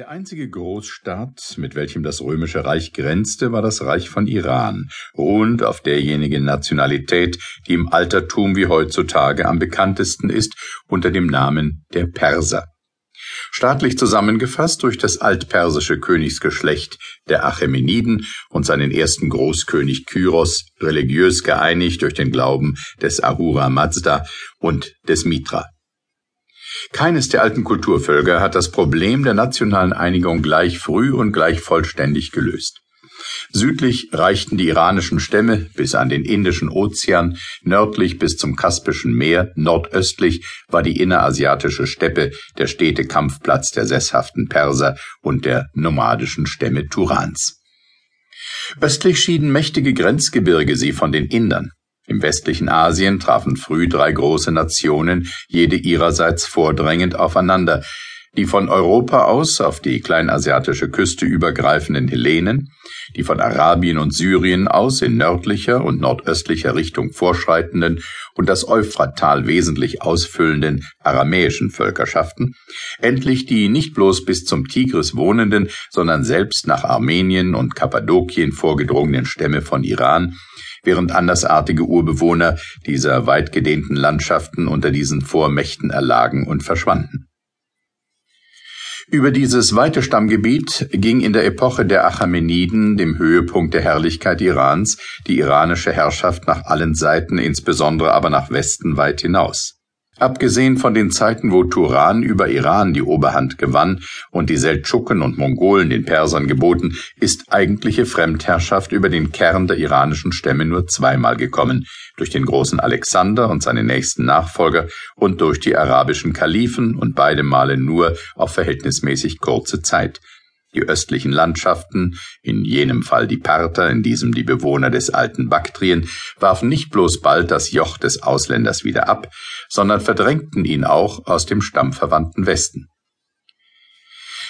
Der einzige Großstaat, mit welchem das römische Reich grenzte, war das Reich von Iran, ruhend auf derjenigen Nationalität, die im Altertum wie heutzutage am bekanntesten ist, unter dem Namen der Perser. Staatlich zusammengefasst durch das altpersische Königsgeschlecht der Achämeniden und seinen ersten Großkönig Kyros, religiös geeinigt durch den Glauben des Ahura Mazda und des Mitra. Keines der alten Kulturvölker hat das Problem der nationalen Einigung gleich früh und gleich vollständig gelöst. Südlich reichten die iranischen Stämme bis an den Indischen Ozean, nördlich bis zum Kaspischen Meer, nordöstlich war die innerasiatische Steppe der stete Kampfplatz der sesshaften Perser und der nomadischen Stämme Turans. Östlich schieden mächtige Grenzgebirge sie von den Indern. Im westlichen Asien trafen früh drei große Nationen, jede ihrerseits vordrängend aufeinander, die von Europa aus auf die kleinasiatische Küste übergreifenden Hellenen, die von Arabien und Syrien aus in nördlicher und nordöstlicher Richtung vorschreitenden und das Euphrattal wesentlich ausfüllenden aramäischen Völkerschaften, endlich die nicht bloß bis zum Tigris wohnenden, sondern selbst nach Armenien und Kappadokien vorgedrungenen Stämme von Iran, während andersartige Urbewohner dieser weitgedehnten Landschaften unter diesen Vormächten erlagen und verschwanden. Über dieses weite Stammgebiet ging in der Epoche der Achämeniden, dem Höhepunkt der Herrlichkeit Irans, die iranische Herrschaft nach allen Seiten, insbesondere aber nach Westen weit hinaus. Abgesehen von den Zeiten, wo Turan über Iran die Oberhand gewann und die Seldschuken und Mongolen den Persern geboten, ist eigentliche Fremdherrschaft über den Kern der iranischen Stämme nur zweimal gekommen, durch den großen Alexander und seine nächsten Nachfolger und durch die arabischen Kalifen und beide Male nur auf verhältnismäßig kurze Zeit, die östlichen Landschaften, in jenem Fall die Parther, in diesem die Bewohner des alten Baktrien, warfen nicht bloß bald das Joch des Ausländers wieder ab, sondern verdrängten ihn auch aus dem stammverwandten Westen.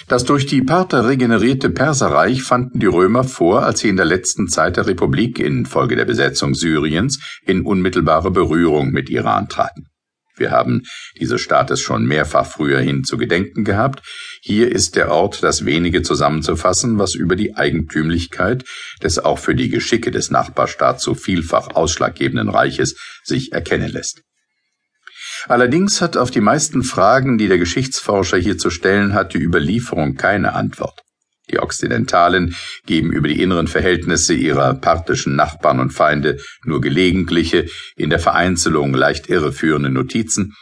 Das durch die Parther regenerierte Perserreich fanden die Römer vor, als sie in der letzten Zeit der Republik infolge der Besetzung Syriens in unmittelbare Berührung mit Iran traten. Wir haben dieses Staates schon mehrfach früher hin zu gedenken gehabt. Hier ist der Ort, das wenige zusammenzufassen, was über die Eigentümlichkeit des auch für die Geschicke des Nachbarstaats so vielfach ausschlaggebenden Reiches sich erkennen lässt. Allerdings hat auf die meisten Fragen, die der Geschichtsforscher hier zu stellen hat, die Überlieferung keine Antwort. Die Okzidentalen geben über die inneren Verhältnisse ihrer parthischen Nachbarn und Feinde nur gelegentliche, in der Vereinzelung leicht irreführende Notizen,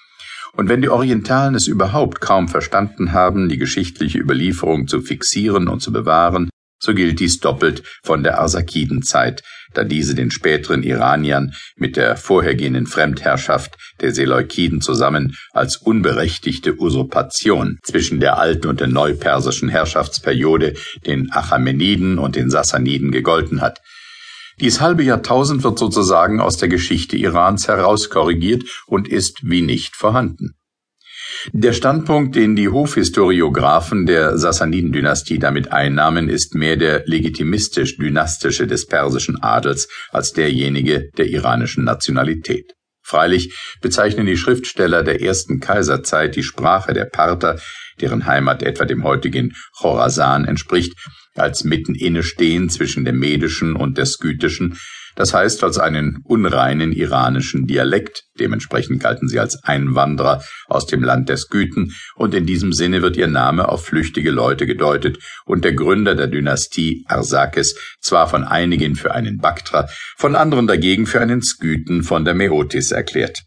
und wenn die Orientalen es überhaupt kaum verstanden haben, die geschichtliche Überlieferung zu fixieren und zu bewahren, so gilt dies doppelt von der Arsakidenzeit, da diese den späteren Iraniern mit der vorhergehenden Fremdherrschaft der Seleukiden zusammen als unberechtigte Usurpation zwischen der alten und der neupersischen Herrschaftsperiode, den Achameniden und den Sassaniden gegolten hat. Dies halbe Jahrtausend wird sozusagen aus der Geschichte Irans herauskorrigiert und ist wie nicht vorhanden. Der Standpunkt, den die Hofhistoriographen der Sassaniden-Dynastie damit einnahmen, ist mehr der legitimistisch-dynastische des persischen Adels als derjenige der iranischen Nationalität. Freilich bezeichnen die Schriftsteller der ersten Kaiserzeit die Sprache der Parther, deren Heimat etwa dem heutigen Chorasan entspricht, als mitten inne stehen zwischen dem medischen und der skytischen, das heißt als einen unreinen iranischen Dialekt, dementsprechend galten sie als Einwanderer aus dem Land der Skythen, und in diesem Sinne wird ihr Name auf flüchtige Leute gedeutet. Und der Gründer der Dynastie Arsakes zwar von einigen für einen Baktra, von anderen dagegen für einen Skythen von der Meotis erklärt.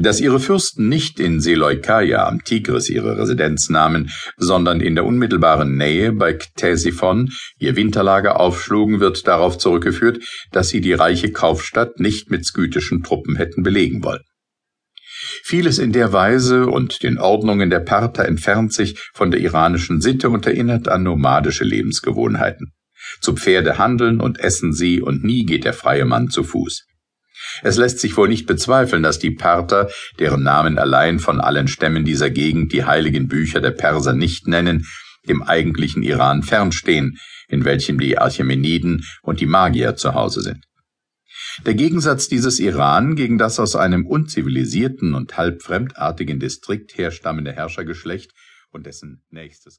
Dass ihre Fürsten nicht in Seleukaya am Tigris ihre Residenz nahmen, sondern in der unmittelbaren Nähe bei Ktesiphon ihr Winterlager aufschlugen, wird darauf zurückgeführt, dass sie die reiche Kaufstadt nicht mit skytischen Truppen hätten belegen wollen. Vieles in der Weise und den Ordnungen der Parther entfernt sich von der iranischen Sitte und erinnert an nomadische Lebensgewohnheiten. Zu Pferde handeln und essen sie und nie geht der freie Mann zu Fuß. Es lässt sich wohl nicht bezweifeln, dass die Parther, deren Namen allein von allen Stämmen dieser Gegend die heiligen Bücher der Perser nicht nennen, dem eigentlichen Iran fernstehen, in welchem die Archimeniden und die Magier zu Hause sind. Der Gegensatz dieses Iran gegen das aus einem unzivilisierten und halb fremdartigen Distrikt herstammende Herrschergeschlecht und dessen nächstes